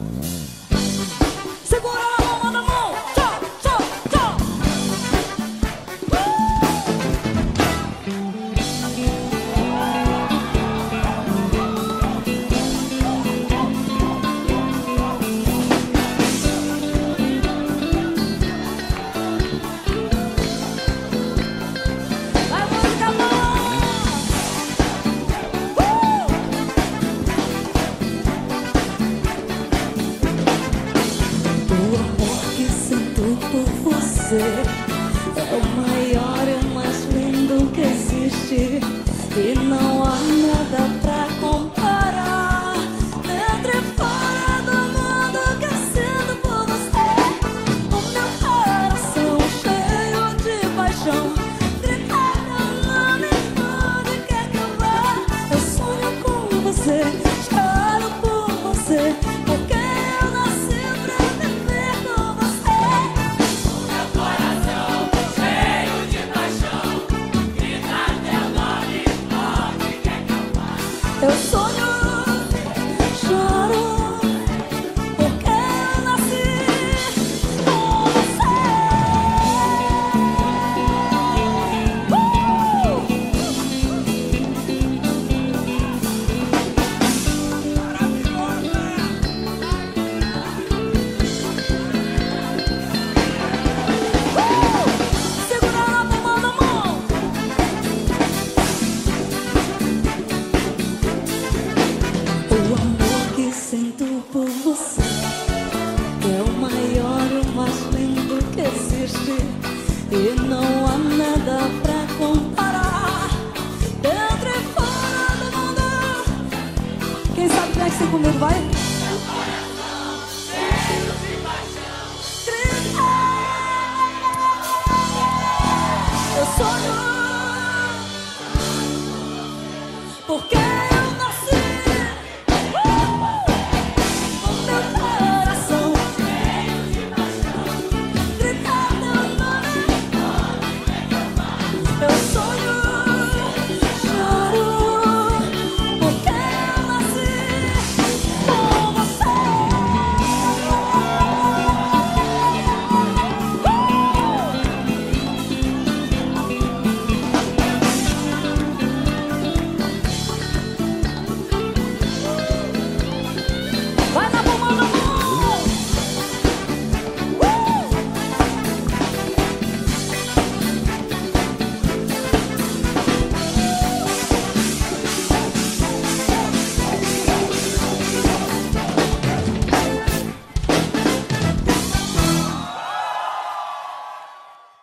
Hum. Você. É o maior e o mais lindo que existe. E não há nada Eu sonho, por você é o maior, o mais lindo que existe. E não há nada pra comparar. Dentro e fora do mundo. Quem sabe mexe é que comigo, vai? Meu coração cheio de paixão. Tristeza. Eu sonho. Porque.